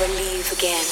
never leave again.